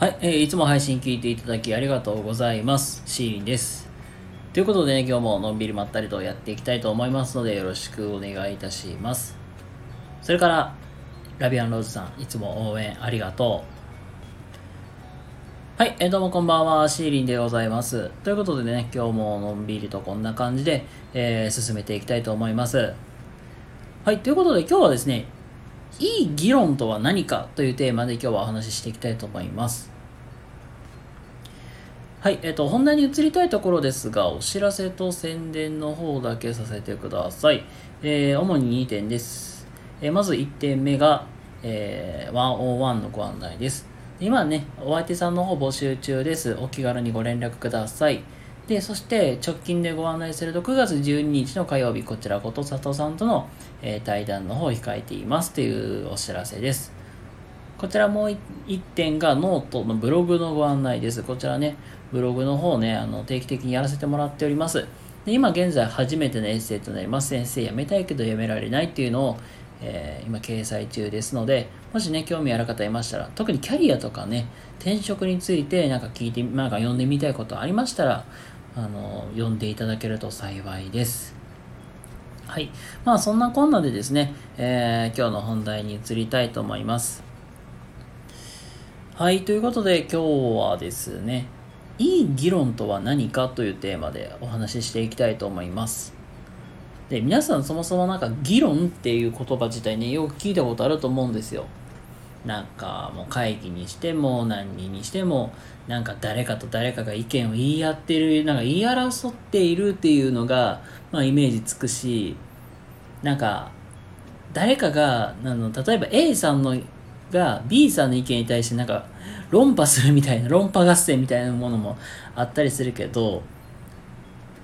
はい、えーいつも配信聞いていただきありがとうございます。シーリンです。ということでね、今日ものんびりまったりとやっていきたいと思いますので、よろしくお願いいたします。それから、ラビアンローズさん、いつも応援ありがとう。はい、えーどうもこんばんは、シーリンでございます。ということでね、今日ものんびりとこんな感じで、えー進めていきたいと思います。はい、ということで今日はですね、いい議論とは何かというテーマで今日はお話ししていきたいと思います。はい、えっ、と、本題に移りたいところですが、お知らせと宣伝の方だけさせてください。えー主に2点です。えーまず1点目が、えー101のご案内です。今ね、お相手さんの方募集中です。お気軽にご連絡ください。で、そして直近でご案内すると9月12日の火曜日、こちらこと佐藤さんとの、えー対談の方を控えていますというお知らせです。こちらもう一点がノートのブログのご案内です。こちらね、ブログの方ね、あの定期的にやらせてもらっております。で今現在初めてのエッセイとなります。先生辞めたいけど辞められないっていうのを、えー今掲載中ですので、もしね、興味ある方いましたら、特にキャリアとかね、転職についてなんか聞いて、なんか読んでみたいことありましたら、あの、読んでいただけると幸いです。はい。まあそんなこんなでですね、えー今日の本題に移りたいと思います。はい。ということで今日はですね、いい議論とは何かというテーマでお話ししていきたいと思います。で、皆さんそもそもなんか議論っていう言葉自体ね、よく聞いたことあると思うんですよ。なんかもう会議にしても何人にしてもなんか誰かと誰かが意見を言い合ってるなんか言い争っているっていうのが、まあ、イメージつくしなんか誰かがあの例えば A さんのが B さんの意見に対してなんか論破するみたいな論破合戦みたいなものもあったりするけど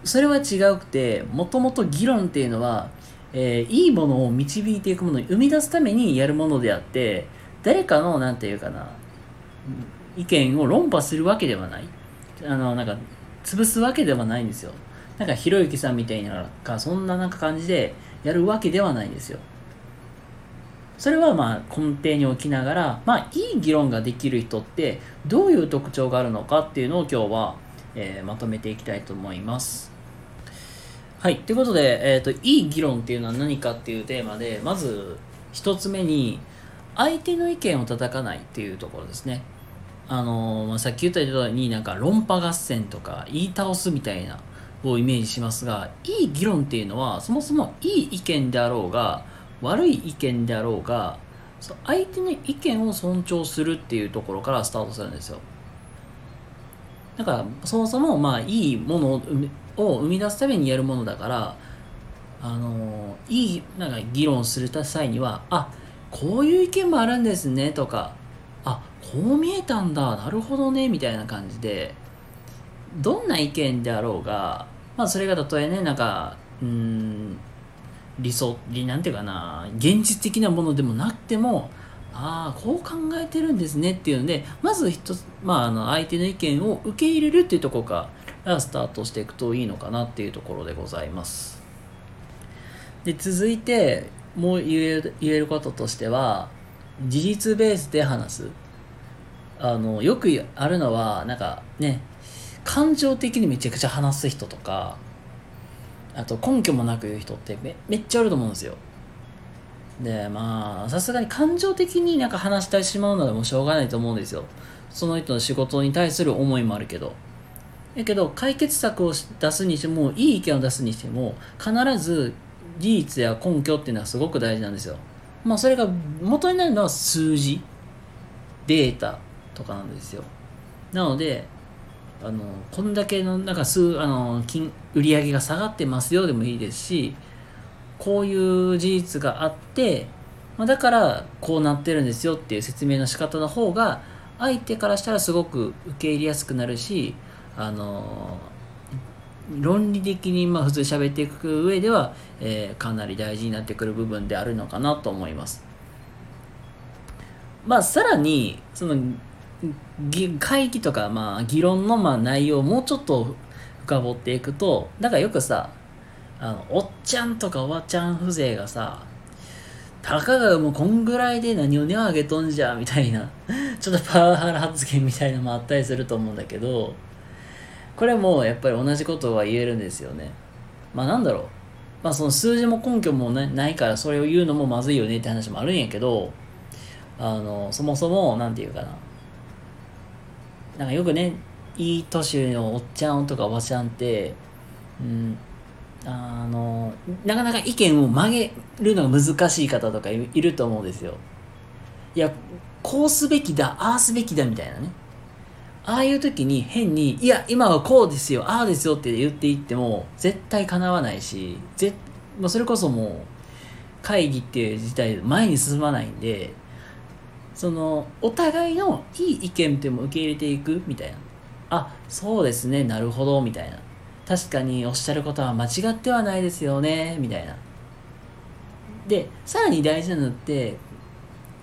それは違うくてもともと議論っていうのは、えーいいものを導いていくものに生み出すためにやるものであって誰かのなんていうかな意見を論破するわけではない。あのなんか潰すわけではないんですよ。なんかひろゆきさんみたいなかそんななんか感じでやるわけではないんですよ。それはまあ根底に置きながらまあいい議論ができる人ってどういう特徴があるのかっていうのを今日は、えーまとめていきたいと思います。はい。ということで、えっ、と、いい議論っていうのは何かっていうテーマで、まず、一つ目に、相手の意見を叩かないっていうところですね。あのま、さっき言ったように、なんか論破合戦とか言い倒すみたいなをイメージしますが、いい議論っていうのは、そもそもいい意見であろうが、悪い意見であろうが、相手の意見を尊重するっていうところからスタートするんですよ。だからそもそもまあいいものを生み出すためにやるものだからあのいいなんか議論する際にはあこういう意見もあるんですねとかあこう見えたんだなるほどねみたいな感じでどんな意見であろうがまあそれがたとえねなんかうん理想理なんていうかな現実的なものでもなくてもああこう考えてるんですねっていうのでまず一つ、まあ、あの相手の意見を受け入れるっていうところからスタートしていくといいのかなっていうところでございます。で続いてもう言える言えることとしては事実ベースで話す。あのよくあるのはなんかね感情的にめちゃくちゃ話す人とかあと根拠もなく言う人ってめめっちゃあると思うんですよ。でまあさすがに感情的になんか話してしまうのはもしょうがないと思うんですよ。その人の仕事に対する思いもあるけど。だけど解決策を出すにしてもいい意見を出すにしても必ず事実や根拠っていうのはすごく大事なんですよ。まあそれが元になるのは数字。データとかなんですよ。なのであのこんだけのなんか数あの金売り上げが下がってますよでもいいですしこういう事実があって、まあ、だからこうなってるんですよっていう説明の仕方の方が相手からしたらすごく受け入れやすくなるしあの論理的にまあ普通喋っていく上では、えーかなり大事になってくる部分であるのかなと思います。まあさらにその会議とかまあ議論のまあ内容をもうちょっと深掘っていくとだからよくさあのおっちゃんとかおばちゃん風情がさたかがもうこんぐらいで何を値上げとんじゃみたいなちょっとパワハラ発言みたいなのもあったりすると思うんだけどこれもやっぱり同じことは言えるんですよね。まあなんだろう。まあその数字も根拠もねないからそれを言うのもまずいよねって話もあるんやけどあのそもそも何て言うかな。なんかよくねいい年のおっちゃんとかおばちゃんってうんあのなかなか意見を曲げるのが難しい方とかいると思うんですよ。いやこうすべきだああすべきだみたいなね。ああいう時に変にいや今はこうですよああですよって言っていっても絶対かなわないしぜもうそれこそもう会議っていう自体前に進まないんでそのお互いのいい意見っても受け入れていくみたいな。あそうですねなるほどみたいな。確かにおっしゃることは間違ってはないですよねみたいな。でさらに大事なのって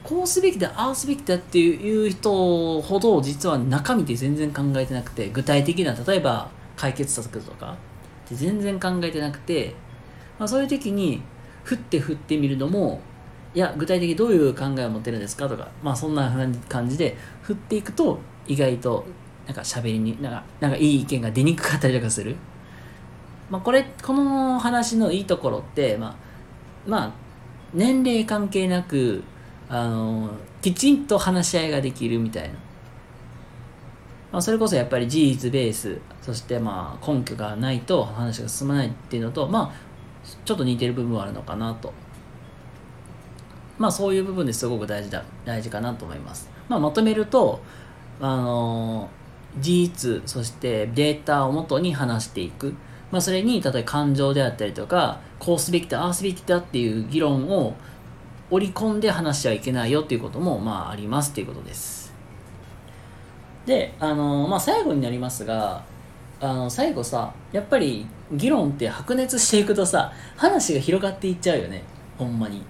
こうすべきだああすべきだっていう人ほど実は中身って全然考えてなくて具体的な例えば解決策とかって全然考えてなくて、まあ、そういう時に振って振ってみるのもいや具体的にどういう考えを持ってるんですかとかまあそんな感じで振っていくと意外となんか喋りになんかなんかいい意見が出にくかったりとかする。まあ、これこの話のいいところってまあまあ年齢関係なくあのきちんと話し合いができるみたいな、まあ、それこそやっぱり事実ベースそしてまあ根拠がないと話が進まないっていうのとまあちょっと似てる部分はあるのかなと。まあそういう部分ですごく大事だ大事かなと思います、まあ、まとめるとあの事実そしてデータをもとに話していく。まあ、それに例えば感情であったりとかこうすべきだああすべきだっていう議論を織り込んで話しちゃいけないよっていうこともまあありますっていうことです。であのまあ最後になりますがあの最後さやっぱり議論って白熱していくとさ話が広がっていっちゃうよね。ほんまに。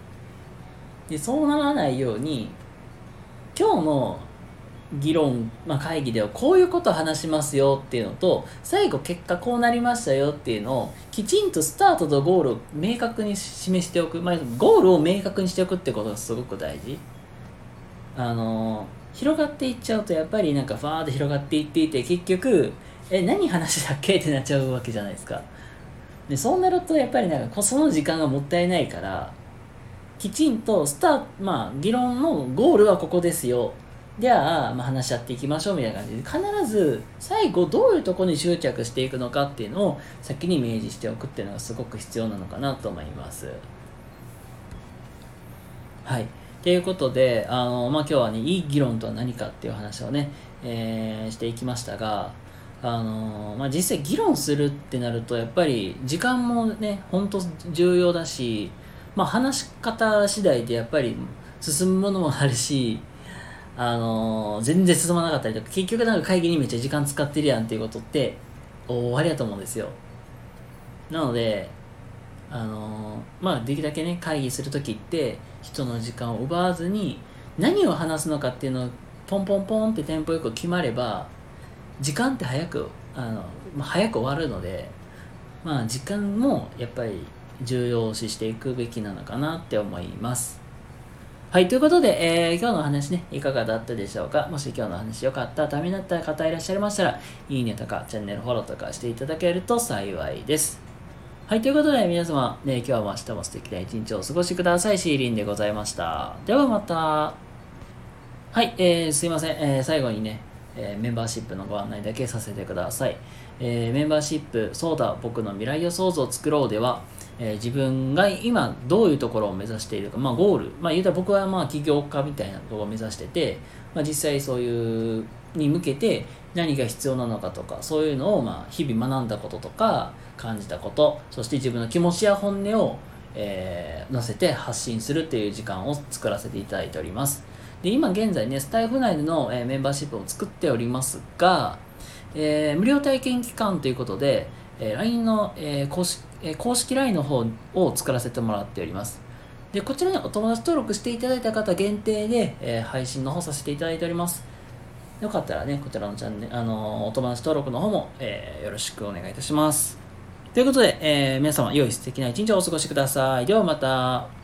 でそうならないように今日の議論、まあ、会議ではこういうことを話しますよっていうのと最後結果こうなりましたよっていうのをきちんとスタートとゴールを明確に示しておく、まあ、ゴールを明確にしておくってことがすごく大事。あの広がっていっちゃうとやっぱりなんかファーって広がっていっていて結局え何話だっけってなっちゃうわけじゃないですか。でそうなるとやっぱりなんかその時間がもったいないからきちんとスターまあ議論のゴールはここですよ。では、まあ、話し合っていきましょうみたいな感じで必ず最後どういうところに執着していくのかっていうのを先に明示しておくっていうのがすごく必要なのかなと思います。はい。ということであの、まあ、今日はねいい議論とは何かっていう話をね、えー、していきましたがあのまあ、実際議論するってなるとやっぱり時間もね本当重要だし、まあ、話し方次第でやっぱり進むものもあるしあの、全然進まなかったりとか結局なんか会議にめっちゃ時間使ってるやんっていうことって終わりやと思うんですよ。なのであの、まあできるだけね会議する時って人の時間を奪わずに何を話すのかっていうのをポンポンポンってテンポよく決まれば時間って早くあの、まあ、早く終わるのでまあ時間もやっぱり重要視していくべきなのかなって思います。はい、ということで、えー、今日の話ね、いかがだったでしょうか？もし今日の話良かった、ためになった方いらっしゃいましたら、いいねとか、チャンネルフォローとかしていただけると幸いです。はい、ということで皆様、ね、今日も明日も素敵な一日をお過ごしください。シーリンでございました。ではまた。はい、えー、すいません。えー、最後にね、えー、メンバーシップのご案内だけさせてください。えー、メンバーシップ、そうだ、僕の未来予想図を作ろうでは、えー、自分が今どういうところを目指しているか、まあ、ゴール、まあ、言うたら僕はまあ起業家みたいなところを目指してて、まあ、実際そういうに向けて何が必要なのかとかそういうのをまあ日々学んだこととか感じたことそして自分の気持ちや本音を、えー、載せて発信するっていう時間を作らせていただいております。で今現在ねスタイフ内での、えー、メンバーシップを作っておりますが、えー、無料体験期間ということで、えー、LINE の、えー、公式え公式 LINE の方を作らせてもらっております。で、こちらにお友達登録していただいた方限定で、え、配信の方させていただいております。よかったらね、こちらのチャンネル、あの、お友達登録の方も、えー、よろしくお願いいたします。ということで、え皆様、良い素敵な一日をお過ごしください。ではまた。